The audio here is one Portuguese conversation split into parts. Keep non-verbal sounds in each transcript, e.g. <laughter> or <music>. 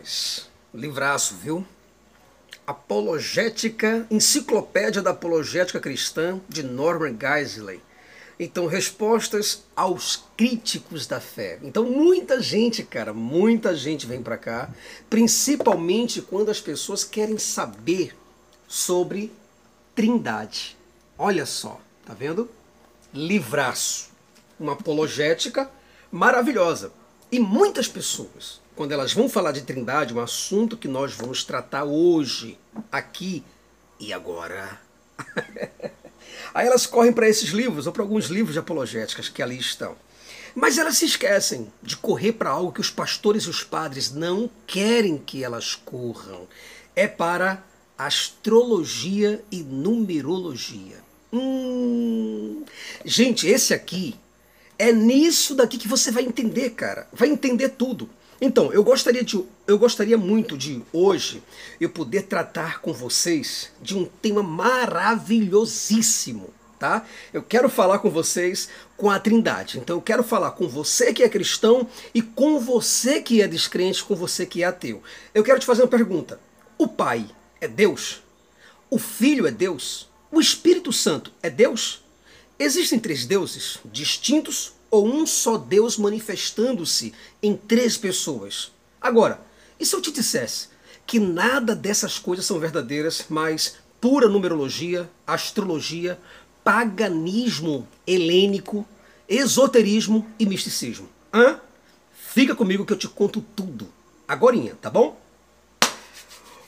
rapaz. Livraço, viu? Apologética, Enciclopédia da Apologética Cristã, de Norman Geisler. Então, respostas aos críticos da fé. Então, muita gente, cara, muita gente vem para cá, principalmente quando as pessoas querem saber sobre Trindade. Olha só, tá vendo? Livraço. Uma apologética maravilhosa. E muitas pessoas, quando elas vão falar de Trindade, um assunto que nós vamos tratar hoje, aqui e agora. <laughs> Aí elas correm para esses livros, ou para alguns livros de apologéticas que ali estão. Mas elas se esquecem de correr para algo que os pastores e os padres não querem que elas corram. É para astrologia e numerologia. Hum, gente, esse aqui é nisso daqui que você vai entender, cara. Vai entender tudo. Então, eu gostaria, de, eu gostaria muito de hoje eu poder tratar com vocês de um tema maravilhosíssimo, tá? Eu quero falar com vocês com a Trindade. Então, eu quero falar com você que é cristão e com você que é descrente, com você que é ateu. Eu quero te fazer uma pergunta. O Pai é Deus? O Filho é Deus? O Espírito Santo é Deus? Existem três deuses distintos ou um só Deus manifestando-se em três pessoas? Agora, e se eu te dissesse que nada dessas coisas são verdadeiras, mas pura numerologia, astrologia, paganismo helênico, esoterismo e misticismo? Hã? Fica comigo que eu te conto tudo. Agorinha, tá bom?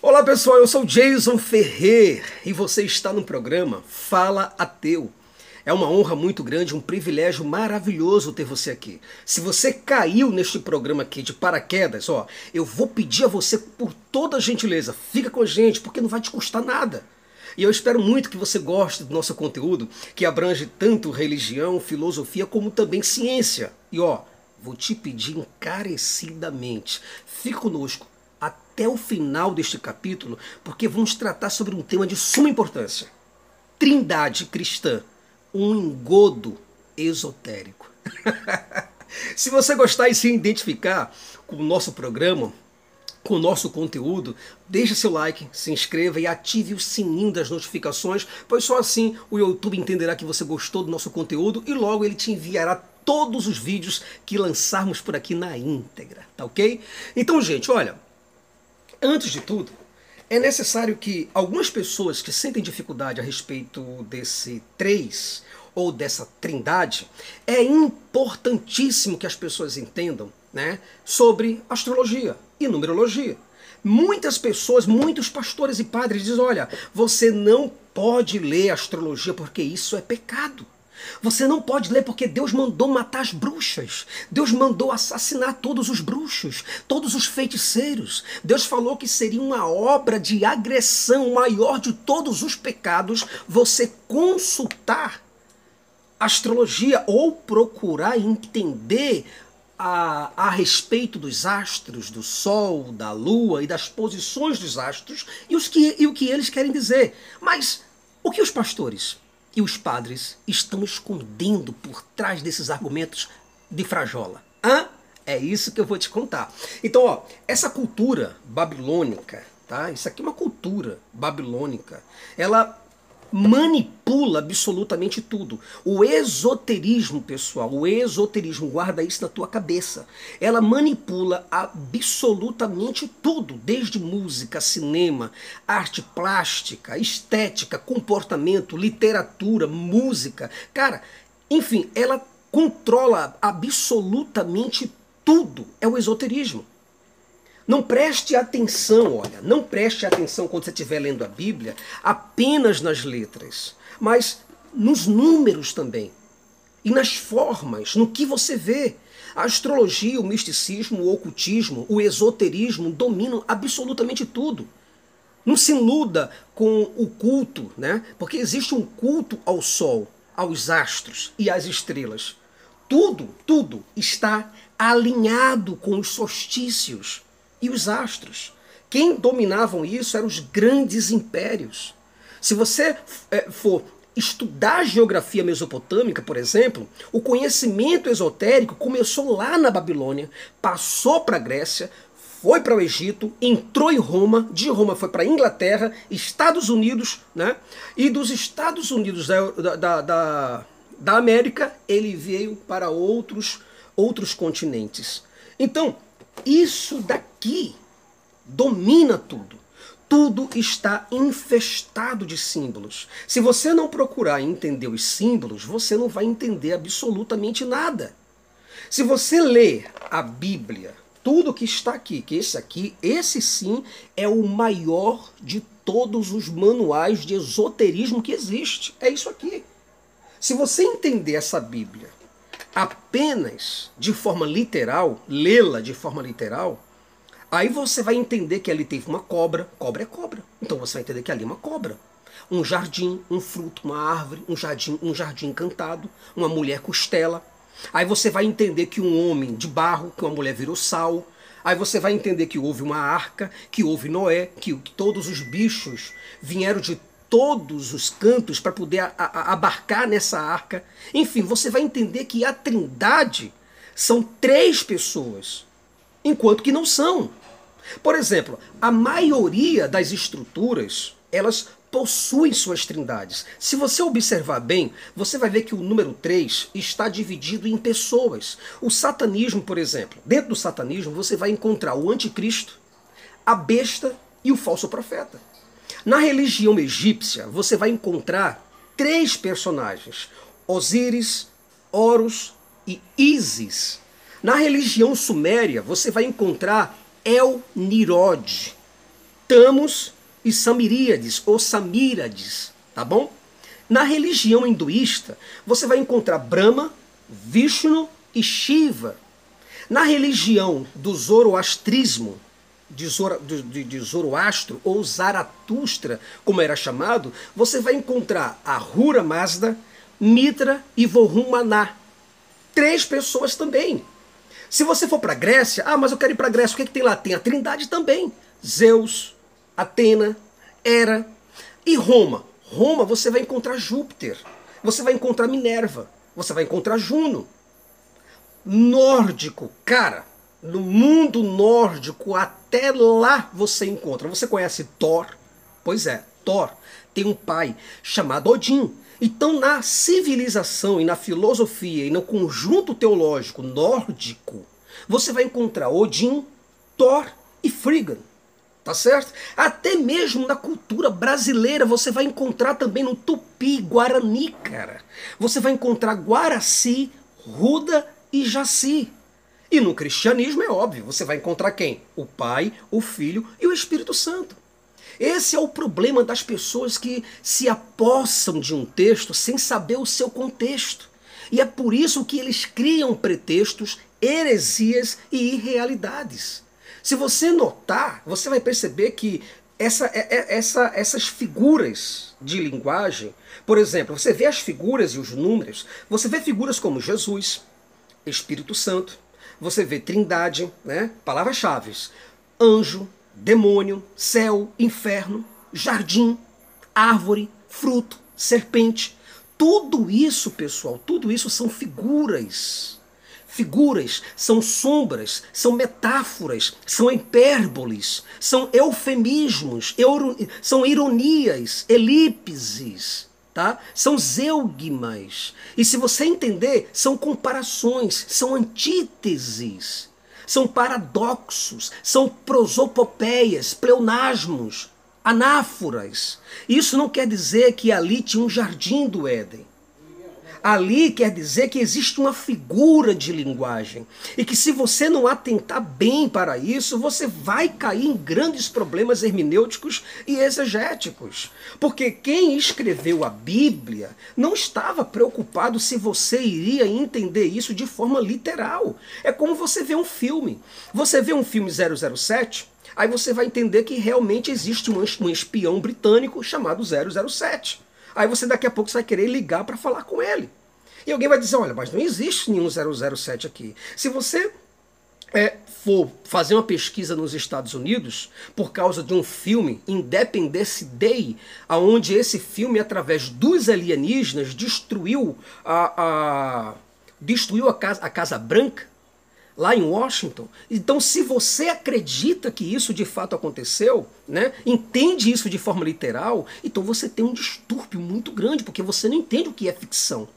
Olá pessoal, eu sou Jason Ferrer e você está no programa Fala Ateu. É uma honra muito grande, um privilégio maravilhoso ter você aqui. Se você caiu neste programa aqui de paraquedas, ó, eu vou pedir a você por toda gentileza, fica com a gente, porque não vai te custar nada. E eu espero muito que você goste do nosso conteúdo, que abrange tanto religião, filosofia, como também ciência. E ó, vou te pedir encarecidamente, fique conosco até o final deste capítulo, porque vamos tratar sobre um tema de suma importância. Trindade cristã um engodo esotérico. <laughs> se você gostar e se identificar com o nosso programa, com o nosso conteúdo, deixe seu like, se inscreva e ative o sininho das notificações, pois só assim o YouTube entenderá que você gostou do nosso conteúdo e logo ele te enviará todos os vídeos que lançarmos por aqui na íntegra, tá ok? Então, gente, olha, antes de tudo, é necessário que algumas pessoas que sentem dificuldade a respeito desse três ou dessa trindade, é importantíssimo que as pessoas entendam né, sobre astrologia e numerologia. Muitas pessoas, muitos pastores e padres dizem: olha, você não pode ler astrologia porque isso é pecado. Você não pode ler porque Deus mandou matar as bruxas. Deus mandou assassinar todos os bruxos, todos os feiticeiros. Deus falou que seria uma obra de agressão maior de todos os pecados você consultar astrologia ou procurar entender a, a respeito dos astros, do Sol, da Lua e das posições dos astros e, os que, e o que eles querem dizer. Mas o que os pastores e os padres estão escondendo por trás desses argumentos de frajola. Hã? É isso que eu vou te contar. Então, ó, essa cultura babilônica, tá? Isso aqui é uma cultura babilônica. Ela manipula absolutamente tudo. O esoterismo, pessoal, o esoterismo, guarda isso na tua cabeça. Ela manipula absolutamente tudo, desde música, cinema, arte plástica, estética, comportamento, literatura, música. Cara, enfim, ela controla absolutamente tudo. É o esoterismo. Não preste atenção, olha, não preste atenção quando você estiver lendo a Bíblia apenas nas letras, mas nos números também. E nas formas, no que você vê. A astrologia, o misticismo, o ocultismo, o esoterismo dominam absolutamente tudo. Não se iluda com o culto, né? Porque existe um culto ao sol, aos astros e às estrelas. Tudo, tudo está alinhado com os solstícios e os astros. Quem dominavam isso eram os grandes impérios. Se você é, for estudar geografia mesopotâmica, por exemplo, o conhecimento esotérico começou lá na Babilônia, passou para a Grécia, foi para o Egito, entrou em Roma, de Roma foi para Inglaterra, Estados Unidos, né? E dos Estados Unidos da, da, da, da América, ele veio para outros, outros continentes. Então, isso daqui domina tudo. Tudo está infestado de símbolos. Se você não procurar entender os símbolos, você não vai entender absolutamente nada. Se você ler a Bíblia, tudo que está aqui, que esse aqui, esse sim é o maior de todos os manuais de esoterismo que existe. É isso aqui. Se você entender essa Bíblia apenas de forma literal, lê-la de forma literal, Aí você vai entender que ali teve uma cobra. Cobra é cobra. Então você vai entender que ali é uma cobra. Um jardim, um fruto, uma árvore, um jardim, um jardim encantado, uma mulher costela. Aí você vai entender que um homem de barro, que uma mulher virou sal. Aí você vai entender que houve uma arca, que houve Noé, que, todos os bichos vieram de todos os cantos para poder a, a, abarcar nessa arca. Enfim, você vai entender que a Trindade são três pessoas, enquanto que não são. Por exemplo, a maioria das estruturas, elas possuem suas trindades. Se você observar bem, você vai ver que o número 3 está dividido em pessoas. O satanismo, por exemplo, dentro do satanismo você vai encontrar o anticristo, a besta e o falso profeta. Na religião egípcia, você vai encontrar três personagens: Osíris, Horus e Ísis. Na religião suméria, você vai encontrar El Nirod, Tamos e Samiríades ou Samírades, tá bom? Na religião hinduísta, você vai encontrar Brahma, Vishnu e Shiva. Na religião do zoroastrismo, de, de, de Zoroastro ou Zaratustra, como era chamado, você vai encontrar Ahura Mazda, Mitra e Maná. Três pessoas também. Se você for para Grécia, ah, mas eu quero ir para Grécia, o que, é que tem lá? Tem a Trindade também. Zeus, Atena, Hera e Roma. Roma você vai encontrar Júpiter, você vai encontrar Minerva, você vai encontrar Juno. Nórdico, cara, no mundo nórdico até lá você encontra. Você conhece Thor? Pois é, Thor tem um pai chamado Odin. Então, na civilização e na filosofia e no conjunto teológico nórdico, você vai encontrar Odin, Thor e Frigga. Tá certo? Até mesmo na cultura brasileira você vai encontrar também no tupi, guarani, cara. Você vai encontrar Guaraci, Ruda e Jaci. E no cristianismo é óbvio, você vai encontrar quem? O Pai, o Filho e o Espírito Santo. Esse é o problema das pessoas que se apossam de um texto sem saber o seu contexto. E é por isso que eles criam pretextos, heresias e irrealidades. Se você notar, você vai perceber que essa, é, é, essa, essas figuras de linguagem, por exemplo, você vê as figuras e os números, você vê figuras como Jesus, Espírito Santo, você vê Trindade, né? palavras-chave, anjo, demônio, céu, inferno, jardim, árvore, fruto, serpente. Tudo isso, pessoal, tudo isso são figuras. Figuras são sombras, são metáforas, são hipérboles, são eufemismos, são ironias, elipses, tá? São zeugmas. E se você entender, são comparações, são antíteses são paradoxos, são prosopopeias, pleonasmos, anáforas. Isso não quer dizer que ali tinha um jardim do Éden. Ali quer dizer que existe uma figura de linguagem e que se você não atentar bem para isso, você vai cair em grandes problemas hermenêuticos e exegéticos. Porque quem escreveu a Bíblia não estava preocupado se você iria entender isso de forma literal. É como você vê um filme. Você vê um filme 007, aí você vai entender que realmente existe um espião britânico chamado 007. Aí você daqui a pouco vai querer ligar para falar com ele. E alguém vai dizer, olha, mas não existe nenhum 007 aqui. Se você é, for fazer uma pesquisa nos Estados Unidos por causa de um filme, Independence Day, aonde esse filme, através dos alienígenas, destruiu a, a destruiu a casa, a casa Branca, lá em Washington. Então, se você acredita que isso de fato aconteceu, né, entende isso de forma literal, então você tem um distúrbio muito grande, porque você não entende o que é ficção.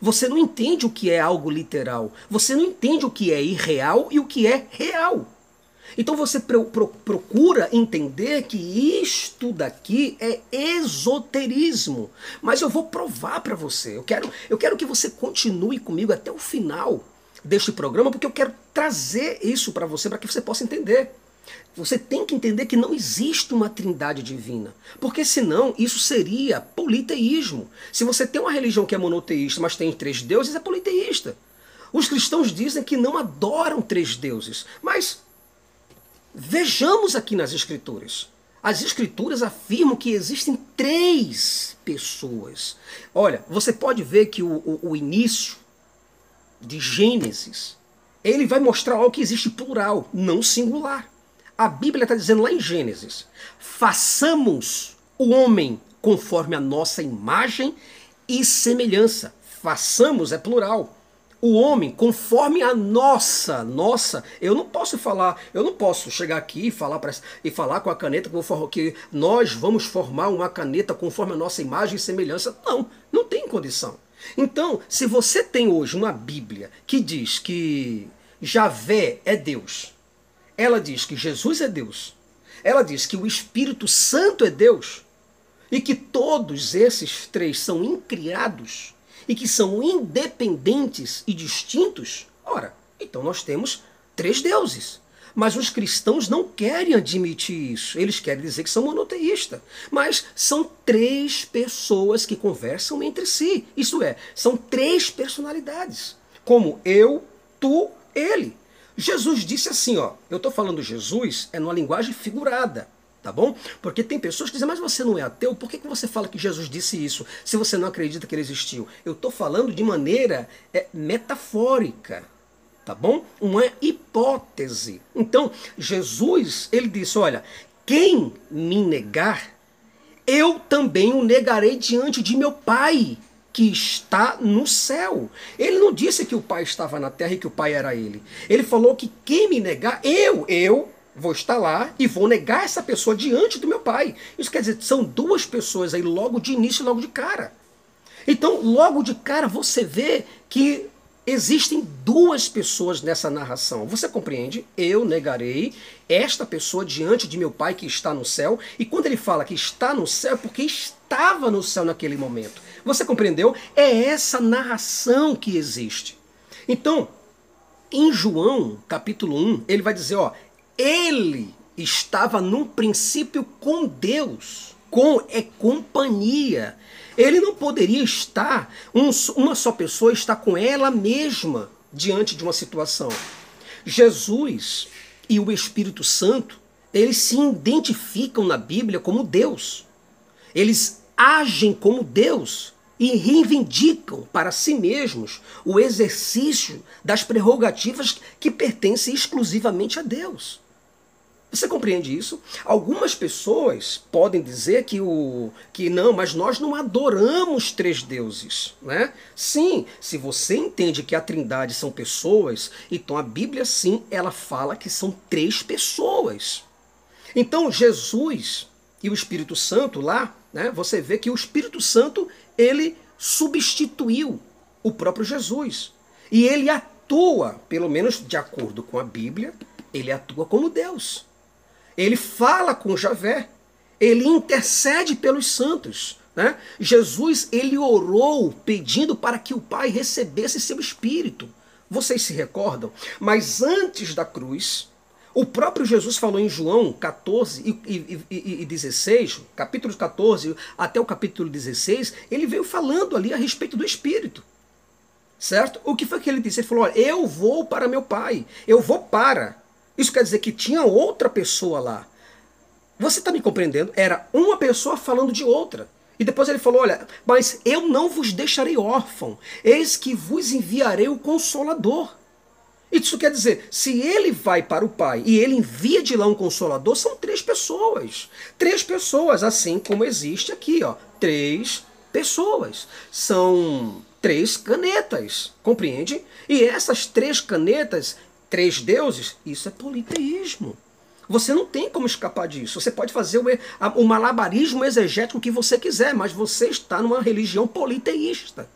Você não entende o que é algo literal. Você não entende o que é irreal e o que é real. Então você pro, pro, procura entender que isto daqui é esoterismo. Mas eu vou provar para você. Eu quero, eu quero que você continue comigo até o final deste programa, porque eu quero trazer isso para você, para que você possa entender. Você tem que entender que não existe uma trindade divina. Porque senão isso seria politeísmo. Se você tem uma religião que é monoteísta, mas tem três deuses, é politeísta. Os cristãos dizem que não adoram três deuses. Mas vejamos aqui nas Escrituras. As Escrituras afirmam que existem três pessoas. Olha, você pode ver que o, o, o início de Gênesis, ele vai mostrar algo que existe plural, não singular. A Bíblia está dizendo lá em Gênesis: façamos o homem conforme a nossa imagem e semelhança. Façamos é plural. O homem conforme a nossa, nossa. Eu não posso falar, eu não posso chegar aqui e falar pra, e falar com a caneta que nós vamos formar uma caneta conforme a nossa imagem e semelhança. Não, não tem condição. Então, se você tem hoje uma Bíblia que diz que Javé é Deus, ela diz que Jesus é Deus, ela diz que o Espírito Santo é Deus, e que todos esses três são incriados e que são independentes e distintos, ora, então nós temos três deuses. Mas os cristãos não querem admitir isso. Eles querem dizer que são monoteístas. Mas são três pessoas que conversam entre si. Isso é, são três personalidades. Como eu, tu, ele. Jesus disse assim, ó. Eu estou falando Jesus é numa linguagem figurada. Tá bom? Porque tem pessoas que dizem, mas você não é ateu, por que, que você fala que Jesus disse isso, se você não acredita que ele existiu? Eu estou falando de maneira é, metafórica tá bom? Uma hipótese. Então, Jesus, ele disse, olha, quem me negar, eu também o negarei diante de meu Pai, que está no céu. Ele não disse que o Pai estava na terra e que o Pai era ele. Ele falou que quem me negar, eu, eu vou estar lá e vou negar essa pessoa diante do meu Pai. Isso quer dizer, são duas pessoas aí logo de início logo de cara. Então, logo de cara, você vê que Existem duas pessoas nessa narração. Você compreende? Eu negarei esta pessoa diante de meu Pai que está no céu. E quando ele fala que está no céu, é porque estava no céu naquele momento. Você compreendeu? É essa narração que existe. Então, em João, capítulo 1, ele vai dizer, ó, ele estava num princípio com Deus. Com é companhia. Ele não poderia estar, um, uma só pessoa estar com ela mesma diante de uma situação. Jesus e o Espírito Santo, eles se identificam na Bíblia como Deus. Eles agem como Deus e reivindicam para si mesmos o exercício das prerrogativas que pertencem exclusivamente a Deus. Você compreende isso? Algumas pessoas podem dizer que o que não, mas nós não adoramos três deuses, né? Sim, se você entende que a Trindade são pessoas, então a Bíblia sim, ela fala que são três pessoas. Então Jesus e o Espírito Santo lá, né? Você vê que o Espírito Santo ele substituiu o próprio Jesus. E ele atua, pelo menos de acordo com a Bíblia, ele atua como Deus. Ele fala com Javé. Ele intercede pelos santos. Né? Jesus ele orou pedindo para que o Pai recebesse seu espírito. Vocês se recordam? Mas antes da cruz, o próprio Jesus falou em João 14 e, e, e 16, capítulo 14 até o capítulo 16, ele veio falando ali a respeito do Espírito. Certo? O que foi que ele disse? Ele falou: Eu vou para meu Pai, eu vou para. Isso quer dizer que tinha outra pessoa lá. Você está me compreendendo? Era uma pessoa falando de outra. E depois ele falou: Olha, mas eu não vos deixarei órfão, eis que vos enviarei o consolador. Isso quer dizer, se ele vai para o Pai e ele envia de lá um consolador, são três pessoas. Três pessoas, assim como existe aqui, ó. Três pessoas. São três canetas, compreende? E essas três canetas três deuses, isso é politeísmo. Você não tem como escapar disso. Você pode fazer o, malabarismo exegético que você quiser, mas você está numa religião politeísta.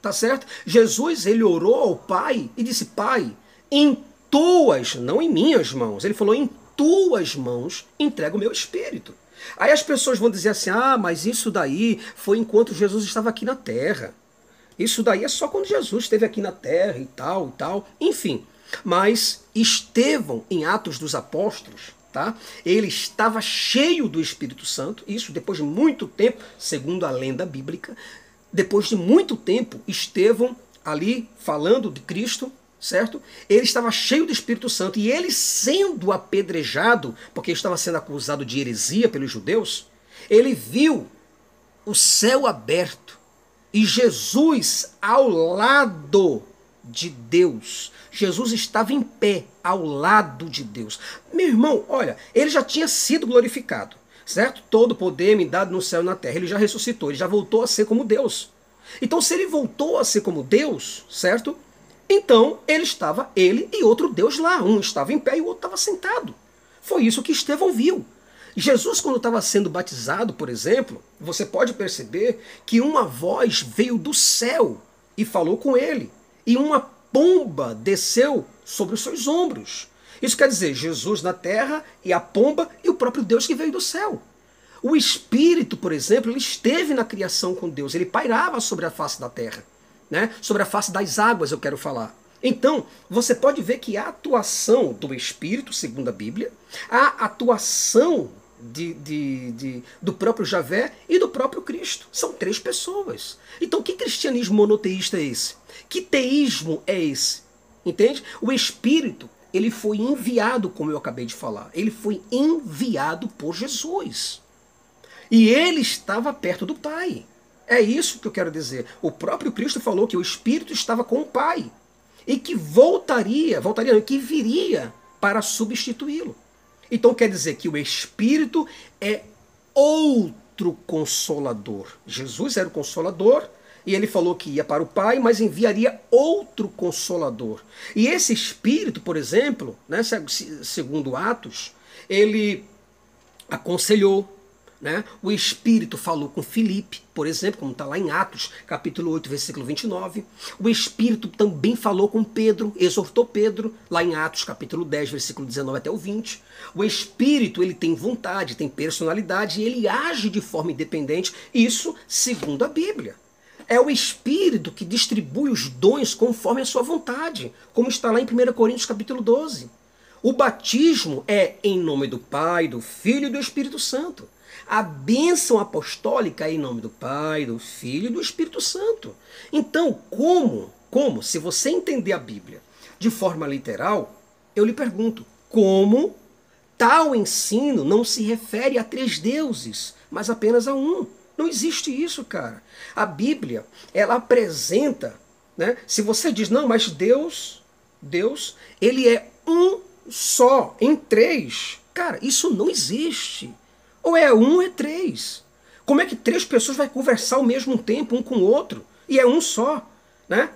Tá certo? Jesus, ele orou ao Pai e disse: Pai, em tuas, não em minhas mãos, ele falou: em tuas mãos entrego o meu espírito. Aí as pessoas vão dizer assim: ah, mas isso daí foi enquanto Jesus estava aqui na terra. Isso daí é só quando Jesus esteve aqui na terra e tal e tal. Enfim. Mas Estevão, em Atos dos Apóstolos, tá? ele estava cheio do Espírito Santo, isso depois de muito tempo, segundo a lenda bíblica. Depois de muito tempo, Estevão, ali falando de Cristo, certo? Ele estava cheio do Espírito Santo e ele sendo apedrejado, porque estava sendo acusado de heresia pelos judeus, ele viu o céu aberto e Jesus ao lado de Deus. Jesus estava em pé ao lado de Deus. Meu irmão, olha, ele já tinha sido glorificado, certo? Todo poder me dado no céu e na terra. Ele já ressuscitou, ele já voltou a ser como Deus. Então, se ele voltou a ser como Deus, certo? Então, ele estava, ele e outro Deus lá. Um estava em pé e o outro estava sentado. Foi isso que Estevão viu. Jesus, quando estava sendo batizado, por exemplo, você pode perceber que uma voz veio do céu e falou com ele. E uma pomba desceu sobre os seus ombros. Isso quer dizer, Jesus na terra e a pomba e o próprio Deus que veio do céu. O Espírito, por exemplo, ele esteve na criação com Deus, ele pairava sobre a face da terra né? sobre a face das águas eu quero falar. Então, você pode ver que a atuação do Espírito, segundo a Bíblia, a atuação de, de, de, do próprio Javé e do próprio Cristo. São três pessoas. Então, que cristianismo monoteísta é esse? Que teísmo é esse? Entende? O Espírito, ele foi enviado, como eu acabei de falar. Ele foi enviado por Jesus. E ele estava perto do Pai. É isso que eu quero dizer. O próprio Cristo falou que o Espírito estava com o Pai e que voltaria, voltaria, que viria para substituí-lo. Então quer dizer que o Espírito é outro consolador. Jesus era o consolador e ele falou que ia para o Pai, mas enviaria outro consolador. E esse Espírito, por exemplo, né, segundo Atos, ele aconselhou, né? O Espírito falou com Filipe, por exemplo, como está lá em Atos, capítulo 8, versículo 29. O Espírito também falou com Pedro, exortou Pedro, lá em Atos, capítulo 10, versículo 19 até o 20. O Espírito, ele tem vontade, tem personalidade e ele age de forma independente, isso segundo a Bíblia. É o Espírito que distribui os dons conforme a sua vontade, como está lá em 1 Coríntios capítulo 12. O batismo é em nome do Pai, do Filho e do Espírito Santo. A bênção apostólica é em nome do Pai, do Filho e do Espírito Santo. Então, como, como, se você entender a Bíblia de forma literal, eu lhe pergunto, como tal ensino não se refere a três deuses, mas apenas a um? Não existe isso, cara. A Bíblia, ela apresenta, né? Se você diz, não, mas Deus, Deus, ele é um só, em três. Cara, isso não existe. Ou é um ou é três. Como é que três pessoas vão conversar ao mesmo tempo, um com o outro? E é um só, né?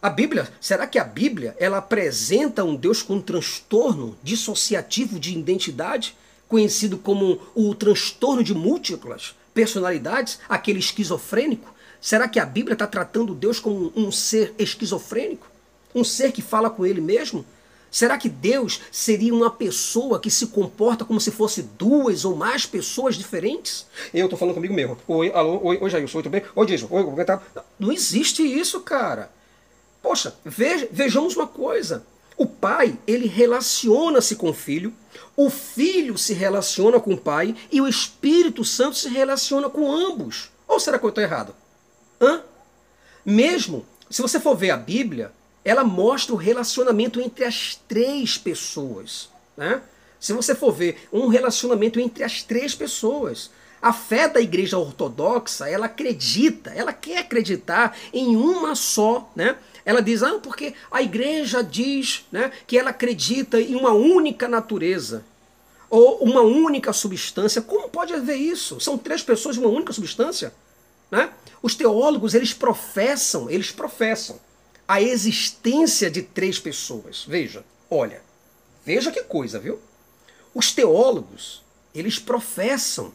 A Bíblia, será que a Bíblia ela apresenta um Deus com um transtorno dissociativo de identidade, conhecido como o transtorno de múltiplas personalidades, aquele esquizofrênico? Será que a Bíblia está tratando Deus como um ser esquizofrênico? Um ser que fala com ele mesmo? Será que Deus seria uma pessoa que se comporta como se fosse duas ou mais pessoas diferentes? Eu estou falando comigo mesmo. Oi, alô, oi, oi Jailson, oi, tudo bem? Oi, Jason, oi, como é tá? Não existe isso, cara. Poxa, veja, vejamos uma coisa. O pai, ele relaciona-se com o filho, o filho se relaciona com o pai e o Espírito Santo se relaciona com ambos. Ou será que eu estou errado? Hã? Mesmo, se você for ver a Bíblia, ela mostra o relacionamento entre as três pessoas. Né? Se você for ver um relacionamento entre as três pessoas, a fé da igreja ortodoxa, ela acredita, ela quer acreditar em uma só, né? Ela diz, ah, porque a igreja diz né, que ela acredita em uma única natureza ou uma única substância. Como pode haver isso? São três pessoas de uma única substância? Né? Os teólogos, eles professam, eles professam a existência de três pessoas. Veja, Olha, veja que coisa, viu? Os teólogos, eles professam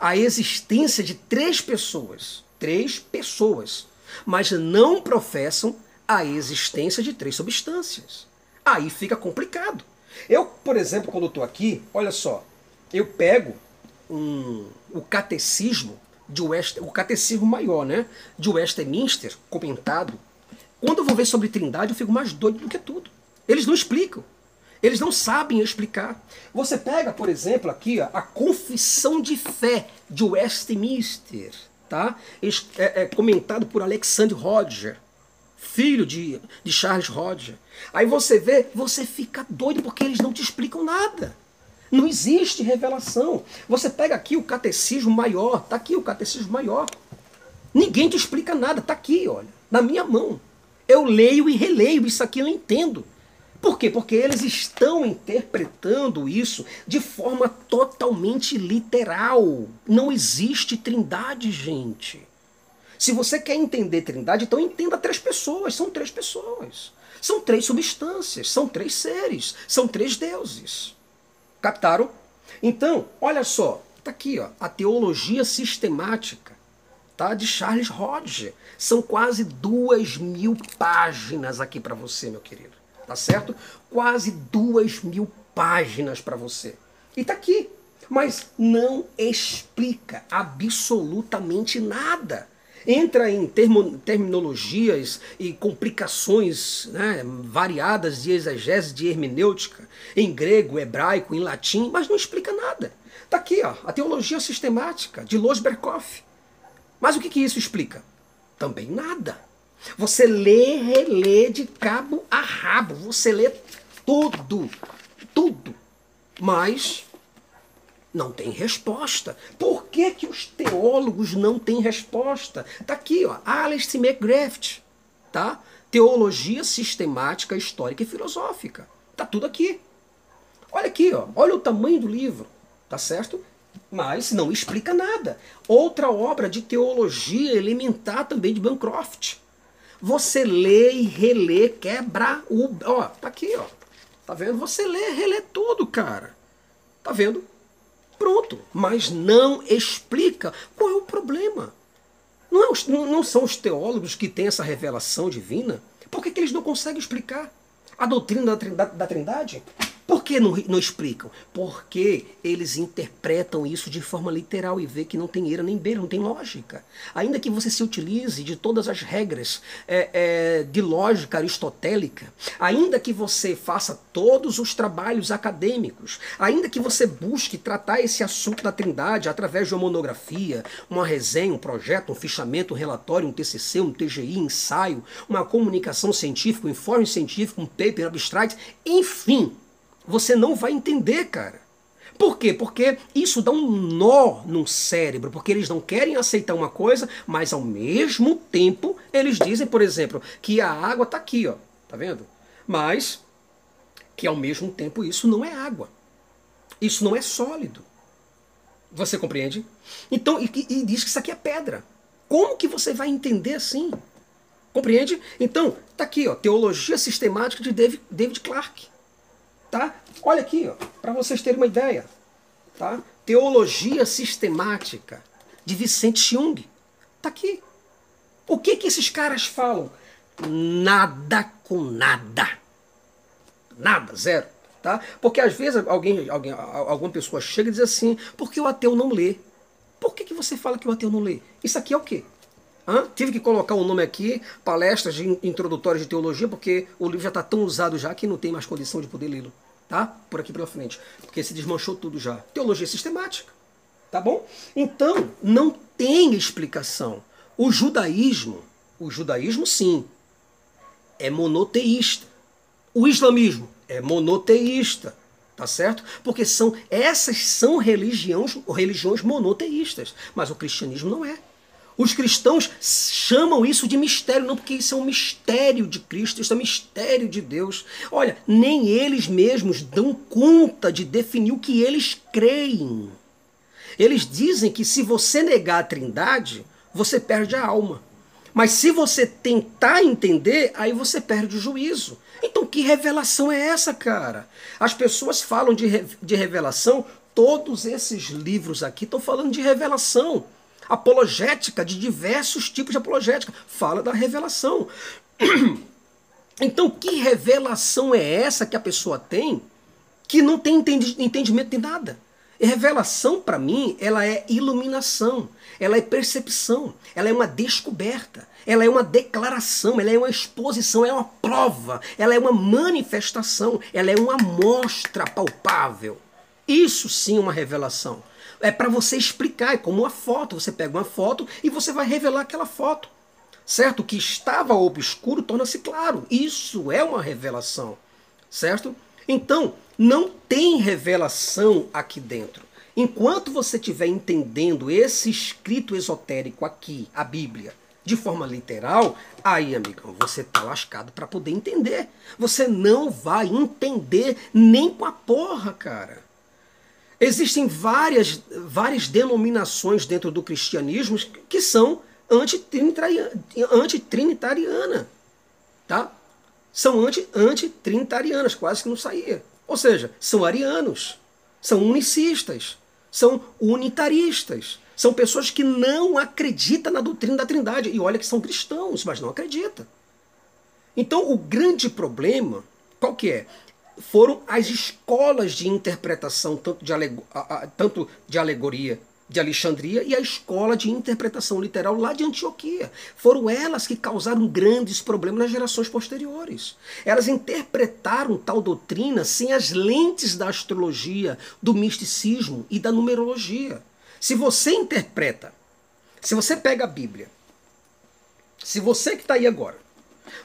a existência de três pessoas. Três pessoas. Mas não professam a existência de três substâncias. Aí fica complicado. Eu, por exemplo, quando estou aqui, olha só, eu pego um, o catecismo de West, o catecismo maior, né, de Westminster, comentado. Quando eu vou ver sobre Trindade, eu fico mais doido do que tudo. Eles não explicam. Eles não sabem explicar. Você pega, por exemplo, aqui ó, a Confissão de Fé de Westminster, tá? É, é comentado por Alexander Roger, filho de, de Charles Roger. Aí você vê, você fica doido porque eles não te explicam nada. Não existe revelação. Você pega aqui o catecismo maior, tá aqui o catecismo maior. Ninguém te explica nada, tá aqui, olha, na minha mão. Eu leio e releio, isso aqui eu entendo. Por quê? Porque eles estão interpretando isso de forma totalmente literal. Não existe trindade, gente. Se você quer entender trindade, então entenda três pessoas. São três pessoas. São três substâncias. São três seres. São três deuses. Captaram? Então, olha só. Está aqui, ó, a teologia sistemática tá, de Charles Hodge. São quase duas mil páginas aqui para você, meu querido tá certo? Quase duas mil páginas para você. E tá aqui. Mas não explica absolutamente nada. Entra em termo, terminologias e complicações né, variadas de exegese, de hermenêutica, em grego, hebraico, em latim, mas não explica nada. Está aqui, ó, a teologia sistemática de Los Berkoff. Mas o que, que isso explica? Também nada. Você lê, relê de cabo a rabo. Você lê tudo. Tudo. Mas não tem resposta. Por que, que os teólogos não têm resposta? Está aqui, ó, Alice McGrath, tá? Teologia sistemática, histórica e filosófica. Tá tudo aqui. Olha aqui, ó, olha o tamanho do livro, tá certo? Mas não explica nada. Outra obra de teologia elementar também de Bancroft. Você lê e relê, quebra o. Ó, tá aqui, ó. Tá vendo? Você lê relê tudo, cara. Tá vendo? Pronto. Mas não explica qual é o problema. Não, é os, não são os teólogos que têm essa revelação divina? Por que, que eles não conseguem explicar a doutrina da, da Trindade? Que não, não explicam? Porque eles interpretam isso de forma literal e vê que não tem eira nem beira, não tem lógica. Ainda que você se utilize de todas as regras é, é, de lógica aristotélica, ainda que você faça todos os trabalhos acadêmicos, ainda que você busque tratar esse assunto da trindade através de uma monografia, uma resenha, um projeto, um fichamento, um relatório, um TCC, um TGI, ensaio, uma comunicação científica, um informe científico, um paper abstract, enfim, você não vai entender, cara. Por quê? Porque isso dá um nó no cérebro, porque eles não querem aceitar uma coisa, mas ao mesmo tempo eles dizem, por exemplo, que a água está aqui, ó, tá vendo? Mas que ao mesmo tempo isso não é água. Isso não é sólido. Você compreende? Então, e, e diz que isso aqui é pedra. Como que você vai entender assim? Compreende? Então, tá aqui, ó, Teologia Sistemática de David, David Clark. Tá? Olha aqui, para vocês terem uma ideia. Tá? Teologia sistemática de Vicente Jung. Tá aqui. O que que esses caras falam? Nada com nada. Nada, zero. Tá? Porque às vezes alguém, alguém, alguma pessoa chega e diz assim, por que o ateu não lê? Por que, que você fala que o ateu não lê? Isso aqui é o quê? Hã? Tive que colocar o um nome aqui, palestras introdutórias de teologia, porque o livro já está tão usado já que não tem mais condição de poder lê-lo tá? Por aqui pela frente, porque se desmanchou tudo já. Teologia sistemática, tá bom? Então, não tem explicação. O judaísmo, o judaísmo sim, é monoteísta. O islamismo é monoteísta, tá certo? Porque são essas são religiões, religiões monoteístas, mas o cristianismo não é. Os cristãos chamam isso de mistério, não porque isso é um mistério de Cristo, isso é um mistério de Deus. Olha, nem eles mesmos dão conta de definir o que eles creem. Eles dizem que se você negar a trindade, você perde a alma. Mas se você tentar entender, aí você perde o juízo. Então, que revelação é essa, cara? As pessoas falam de, de revelação, todos esses livros aqui estão falando de revelação. Apologética, de diversos tipos de apologética. Fala da revelação. <clears throat> Então, que revelação é essa que a pessoa tem que não tem entendimento de nada? E revelação, para mim, ela é iluminação, ela é percepção, ela é uma descoberta, ela é uma declaração, ela é uma exposição, ela é uma prova, ela é uma manifestação, ela é uma amostra palpável. Isso sim é uma revelação. É para você explicar, é como uma foto. Você pega uma foto e você vai revelar aquela foto. Certo? O que estava obscuro torna-se claro. Isso é uma revelação. Certo? Então, não tem revelação aqui dentro. Enquanto você estiver entendendo esse escrito esotérico aqui, a Bíblia, de forma literal, aí, amigão, você está lascado para poder entender. Você não vai entender nem com a porra, cara. Existem várias, várias denominações dentro do cristianismo que são antitrinitariana, tá? São antitrinitarianas, quase que não saía. Ou seja, são arianos, são unicistas, são unitaristas, são pessoas que não acreditam na doutrina da Trindade. E olha que são cristãos, mas não acreditam. Então o grande problema, qual que é? Foram as escolas de interpretação, tanto de, tanto de alegoria de Alexandria e a escola de interpretação literal lá de Antioquia. Foram elas que causaram grandes problemas nas gerações posteriores. Elas interpretaram tal doutrina sem as lentes da astrologia, do misticismo e da numerologia. Se você interpreta, se você pega a Bíblia, se você que está aí agora,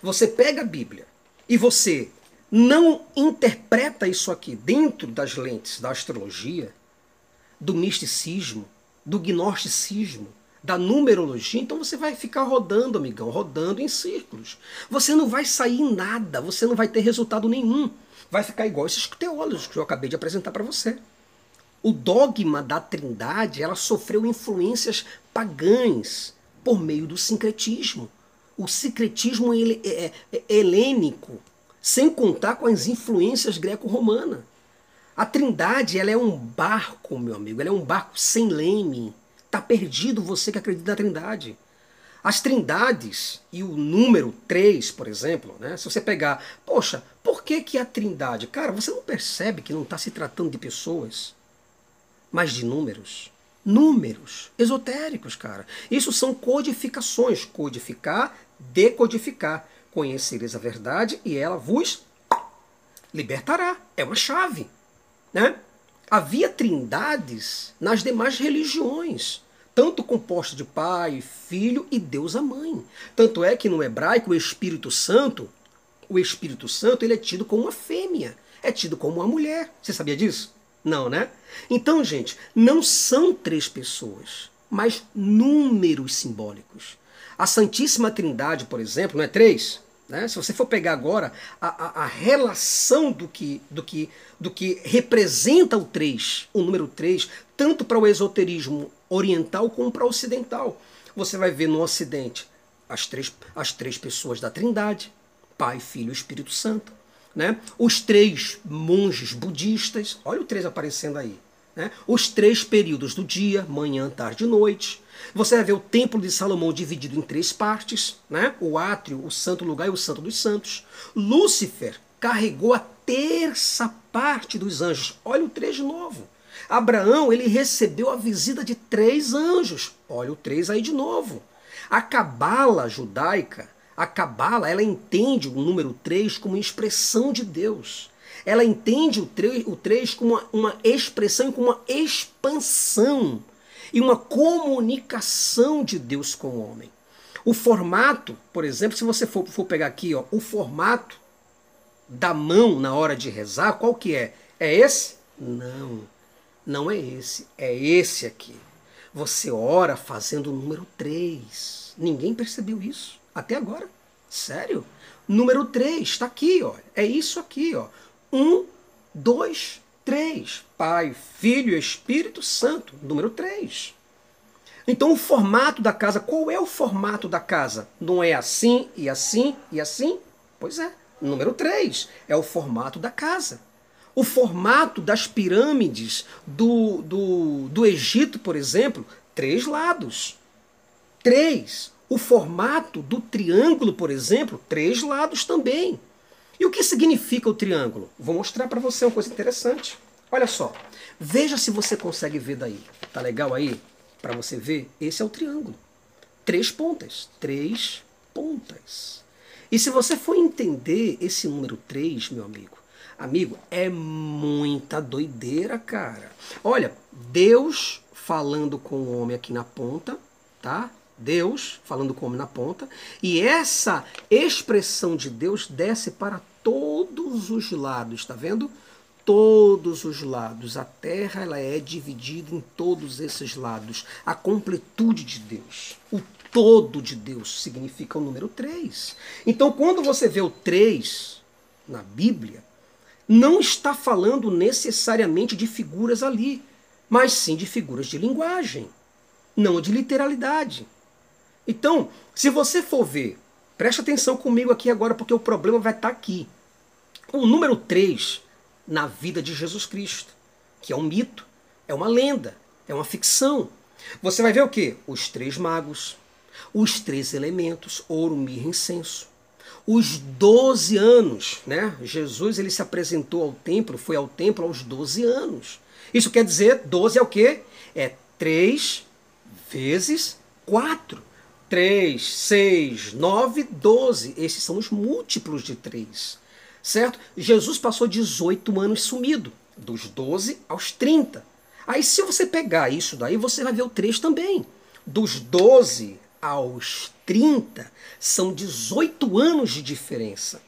você pega a Bíblia e você não interpreta isso aqui dentro das lentes da astrologia, do misticismo, do gnosticismo, da numerologia, então você vai ficar rodando, amigão, rodando em círculos. Você não vai sair nada, você não vai ter resultado nenhum. Vai ficar igual esses teólogos que eu acabei de apresentar para você. O dogma da trindade, ela sofreu influências pagãs por meio do sincretismo. O sincretismo é, é, é helênico, sem contar com as influências greco-romanas. A Trindade ela é um barco, meu amigo, ela é um barco sem leme. Está perdido você que acredita na Trindade. As trindades e o número 3, por exemplo, né? se você pegar, poxa, por que, que a trindade? Cara, você não percebe que não está se tratando de pessoas, mas de números? Números esotéricos, cara. Isso são codificações. Codificar, decodificar. Conhecereis a verdade e ela vos libertará. É uma chave. Né? Havia trindades nas demais religiões, tanto composta de Pai, Filho e Deus a Mãe. Tanto é que no hebraico o Espírito Santo, o Espírito Santo ele é tido como uma fêmea, é tido como uma mulher. Você sabia disso? Não, né? Então, gente, não são três pessoas, mas números simbólicos. A Santíssima Trindade, por exemplo, não é três? Né? Se você for pegar agora a, a, a, relação do que, do, que, do que representa o 3, o número 3, tanto para o esoterismo oriental como para o ocidental. Você vai ver no Ocidente as três, as três pessoas da Trindade, Pai, Filho e Espírito Santo. Né? Os três monges budistas, olha o 3 aparecendo aí. Né? Os três períodos do dia, manhã, tarde e noite. Você vai ver o Templo de Salomão dividido em três partes, né? o átrio, o santo lugar e o santo dos santos. Lúcifer carregou a terça parte dos anjos. Olha o 3 de novo. Abraão ele recebeu a visita de três anjos. Olha o 3 aí de novo. A cabala judaica, a cabala, ela entende o número 3 como expressão de Deus ela entende o 3, o 3 como uma, uma expressão, como uma expansão e uma comunicação de Deus com o homem. O formato, por exemplo, se você for, for pegar aqui, ó, o formato da mão na hora de rezar, qual que é? É esse? Não, não é esse, é esse aqui. Você ora fazendo o número 3. Ninguém percebeu isso até agora. Sério? Número 3, está aqui, ó. É isso aqui, ó. Um, dois, três. Pai, Filho e Espírito Santo. Número três. Então o formato da casa, qual é o formato da casa? Não é assim e assim e assim? Pois é. Número 3 é o formato da casa. O formato das pirâmides do, do, do Egito, por exemplo, três lados. Três. O formato do triângulo, por exemplo, três lados também. E o que significa o triângulo? Vou mostrar para você uma coisa interessante. Olha só. Veja se você consegue ver daí. Tá legal aí? Para você ver, esse é o triângulo. Três pontas. Três pontas. E se você for entender esse número 3, meu amigo, amigo, é muita doideira, cara. Olha, Deus falando com o homem aqui na ponta, tá? Deus falando com o homem na ponta, e essa expressão de Deus desce para todos os lados, tá vendo? Todos os lados. A terra ela é dividida em todos esses lados. A completude de Deus. O todo de Deus significa o número 3. Então, quando você vê o 3 na Bíblia, não está falando necessariamente de figuras ali, mas sim de figuras de linguagem, não de literalidade. Então, se você for ver, preste atenção comigo aqui agora, porque o problema vai estar aqui. O número 3 na vida de Jesus Cristo, que é um mito, é uma lenda, é uma ficção. Você vai ver o que? Os três magos, os três elementos, ouro, mirra e incenso. Os 12 anos, né? Jesus ele se apresentou ao templo, foi ao templo aos 12 anos. Isso quer dizer, 12 é o quê? É 3 vezes 4. 3, 6, 9, 12. Esses são os múltiplos de 3. Certo? Jesus passou 18 anos sumido, dos 12 aos 30. Aí se você pegar isso daí, você vai ver o 3 também. Dos 12 aos 30 são 18 anos de diferença.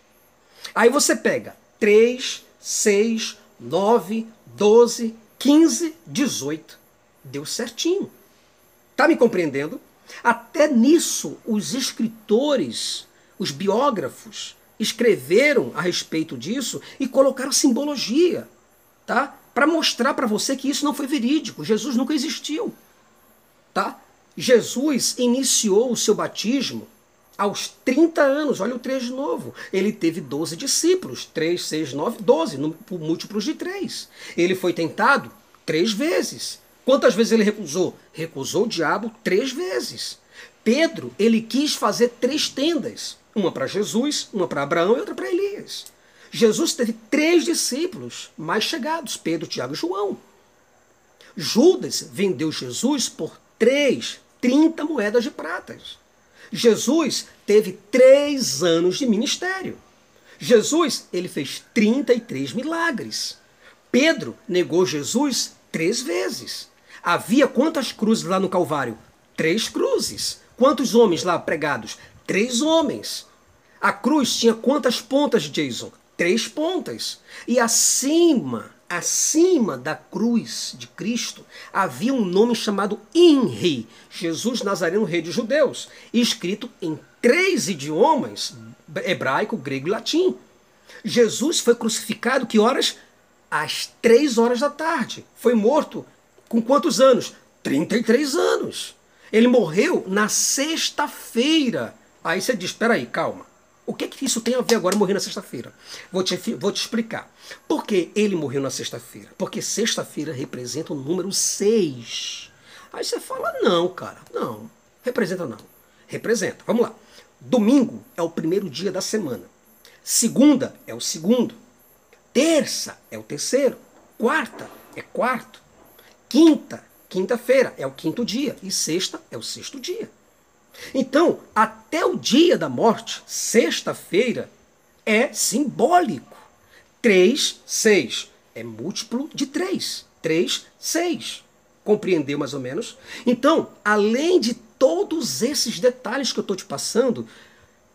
Aí você pega 3, 6, 9, 12, 15, 18. Deu certinho. Tá me compreendendo? Até nisso, os escritores, os biógrafos, escreveram a respeito disso e colocaram simbologia, tá? Para mostrar para você que isso não foi verídico. Jesus nunca existiu, tá? Jesus iniciou o seu batismo aos 30 anos. Olha o 3 de novo. Ele teve 12 discípulos. 3, 6, 9, 12, múltiplos de 3. Ele foi tentado três vezes. Quantas vezes ele recusou? Recusou o diabo três vezes. Pedro, ele quis fazer três tendas. Uma para Jesus, uma para Abraão e outra para Elias. Jesus teve três discípulos mais chegados, Pedro, Tiago e João. Judas vendeu Jesus por três, 30 moedas de pratas. Jesus teve três anos de ministério. Jesus, ele fez 33 milagres. Pedro negou Jesus três vezes. Havia quantas cruzes lá no Calvário? Três cruzes. Quantos homens lá pregados? Três homens. A cruz tinha quantas pontas, Jason? Três pontas. E acima acima da cruz de Cristo havia um nome chamado INRI, Jesus Nazareno, Rei dos Judeus, escrito em três idiomas, hebraico, grego e latim. Jesus foi crucificado que horas? Às três horas da tarde. Foi morto com quantos anos? 33 anos. Ele morreu na sexta-feira. Aí você diz, espera aí, calma. O que, que isso tem a ver agora morrer na sexta-feira? Vou te, vou te explicar. Por que ele morreu na sexta-feira? Porque sexta-feira representa o número 6. Aí você fala, não, cara, não. Representa não. Representa. Vamos lá. Domingo é o primeiro dia da semana. Segunda é o segundo. Terça é o terceiro. Quarta é quarto. Quinta, quinta-feira é o quinto dia. E sexta é o sexto dia. Então, até o dia da morte, sexta-feira, é simbólico. 3, 6 é múltiplo de 3. 3, 6. Compreendeu mais ou menos? Então, além de todos esses detalhes que eu estou te passando,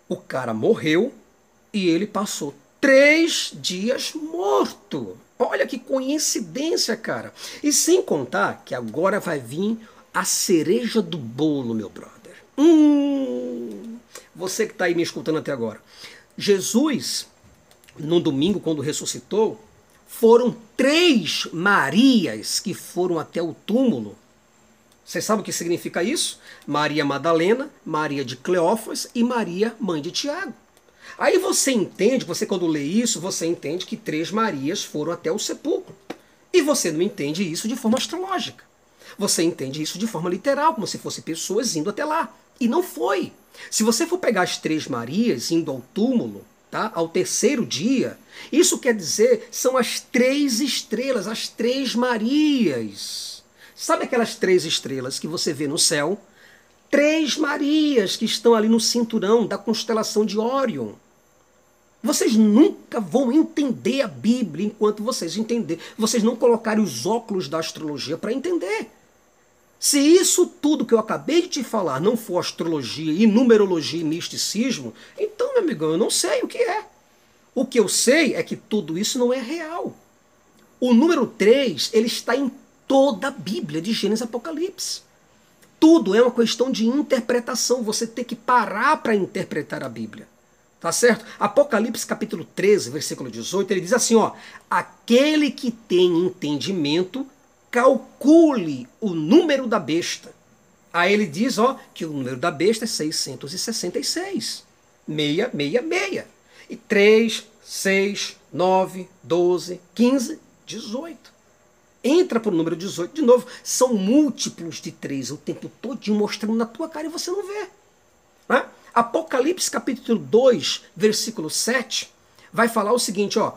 o cara morreu e ele passou três dias morto. Olha que coincidência, cara. E sem contar que agora vai vir a cereja do bolo, meu brother. Hum, você que está aí me escutando até agora. Jesus, no domingo, quando ressuscitou, foram três Marias que foram até o túmulo Você sabe o que significa isso? Maria Madalena, Maria de Cleófas e Maria, mãe de Tiago. Aí você entende, você quando lê isso, você entende que três Marias foram até o sepulcro. E você não entende isso de forma astrológica. Você entende isso de forma literal, como se fossem pessoas indo até lá. E não foi. Se você for pegar as três Marias indo ao túmulo, tá? ao terceiro dia, isso quer dizer são as três estrelas, as três Marias. Sabe aquelas três estrelas que você vê no céu? Três Marias que estão ali no cinturão da constelação de Órion. Vocês nunca vão entender a Bíblia enquanto vocês entenderem. Vocês não colocarem os óculos da astrologia para entender. Se isso tudo que eu acabei de te falar não for astrologia e numerologia e misticismo, então, meu amigão, eu não sei o que é. O que eu sei é que tudo isso não é real. O número 3, ele está em toda a Bíblia, de Gênesis Apocalipse. Tudo é uma questão de interpretação, você tem que parar para interpretar a Bíblia. Tá certo? Apocalipse capítulo 13, versículo 18, ele diz assim, ó: "Aquele que tem entendimento, calcule o número da besta". Aí ele diz, ó, que o número da besta é 666. 666. E 3, 6, 9, 12, 15, 18 entra para o número 18 de novo. São múltiplos de 3 o tempo todo mostrando na tua cara e você não vê. Né? Apocalipse capítulo 2, versículo 7, vai falar o seguinte, ó.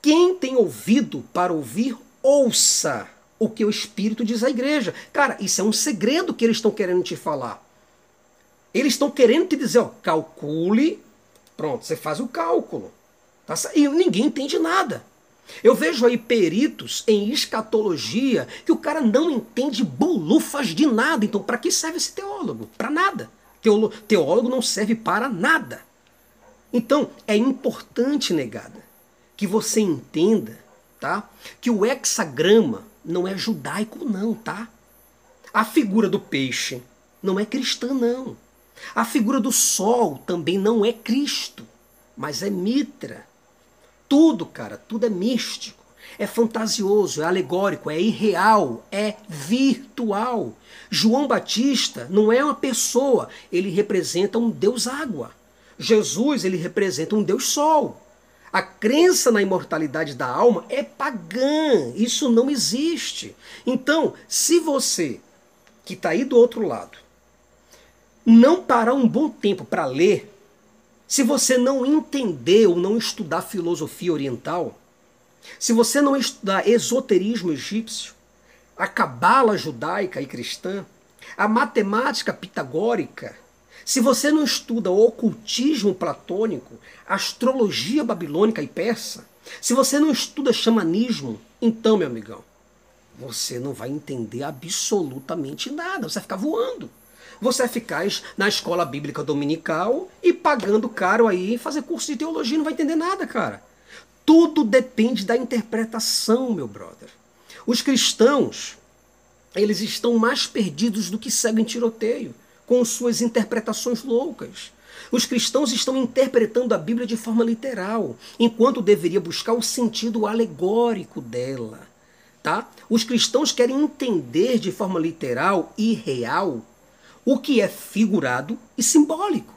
Quem tem ouvido para ouvir, ouça o que o Espírito diz à igreja. Cara, isso é um segredo que eles estão querendo te falar. Eles estão querendo te dizer, ó, calcule. Pronto, você faz o cálculo. Tá? E ninguém entende nada. Eu vejo aí peritos em escatologia que o cara não entende bolufas de nada. Então, para que serve esse teólogo? Para nada. Teolo, teólogo não serve para nada. Então, é importante, negada, que você entenda, tá? Que o hexagrama não é judaico não, tá? A figura do peixe não é cristã não. A figura do sol também não é Cristo, mas é Mitra. Tudo, cara, tudo é místico, é fantasioso, é alegórico, é irreal, é virtual. João Batista não é uma pessoa, ele representa um Deus água. Jesus, ele representa um Deus sol. A crença na imortalidade da alma é pagã, isso não existe. Então, se você, que está aí do outro lado, não parar um bom tempo para ler se você não entender ou não estudar filosofia oriental, se você não estudar esoterismo egípcio, a cabala judaica e cristã, a matemática pitagórica, se você não estuda o ocultismo platônico, astrologia babilônica e persa, se você não estuda xamanismo, então, meu amigão, você não vai entender absolutamente nada, você vai ficar voando você é ficar na escola bíblica dominical e pagando caro aí fazer curso de teologia, não vai entender nada, cara. Tudo depende da interpretação, meu brother. Os cristãos, eles estão mais perdidos do que cego em tiroteio, com suas interpretações loucas. Os cristãos estão interpretando a Bíblia de forma literal, enquanto deveria buscar o sentido alegórico dela. Tá? Os cristãos querem entender de forma literal e real o que é figurado e simbólico.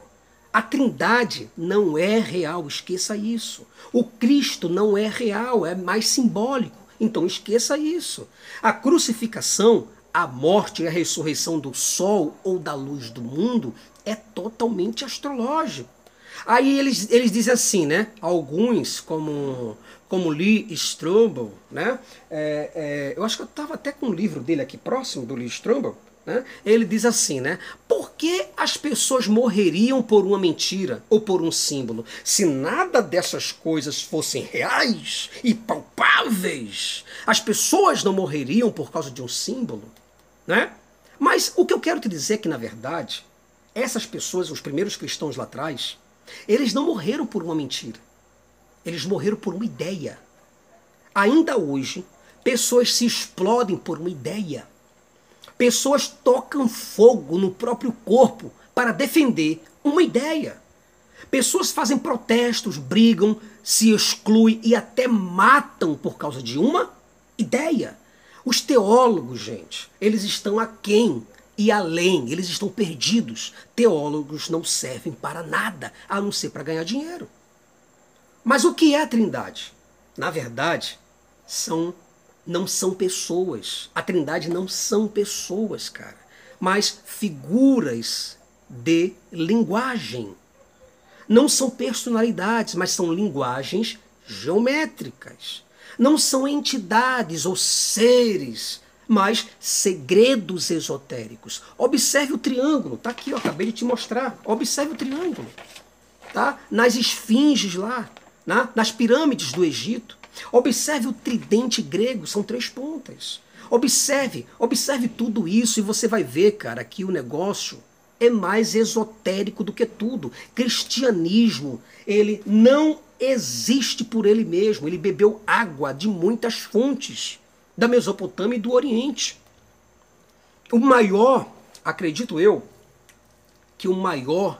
A trindade não é real, esqueça isso. O Cristo não é real, é mais simbólico. Então esqueça isso. A crucificação, a morte e a ressurreição do sol ou da luz do mundo é totalmente astrológico. Aí eles, eles dizem assim, né? Alguns, como, como Lee Strobel, né? É, é, eu acho que eu estava até com um livro dele aqui próximo do Lee Strobel, né? Ele diz assim, né? Por que as pessoas morreriam por uma mentira ou por um símbolo? Se nada dessas coisas fossem reais e palpáveis, as pessoas não morreriam por causa de um símbolo, né? Mas o que eu quero te dizer é que, na verdade, essas pessoas, os primeiros cristãos lá atrás, eles não morreram por uma mentira. Eles morreram por uma ideia. Ainda hoje, pessoas se explodem por uma ideia. Pessoas tocam fogo no próprio corpo para defender uma ideia. Pessoas fazem protestos, brigam, se excluem e até matam por causa de uma ideia. Os teólogos, gente, eles estão aquém e além, eles estão perdidos. Teólogos não servem para nada, a não ser para ganhar dinheiro. Mas o que é a Trindade? Na verdade, são não são pessoas. A Trindade não são pessoas, cara, mas figuras de linguagem. Não são personalidades, mas são linguagens geométricas. Não são entidades ou seres, mas segredos esotéricos. Observe o triângulo, tá aqui, eu acabei de te mostrar. Observe o triângulo, tá? Nas esfinges lá, né? nas pirâmides do Egito. Observe o tridente grego, são três pontas. Observe, observe tudo isso e você vai ver, cara, que o negócio é mais esotérico do que tudo. Cristianismo, ele não existe por ele mesmo. Ele bebeu água de muitas fontes da Mesopotâmia e do Oriente. O maior, acredito eu, que o maior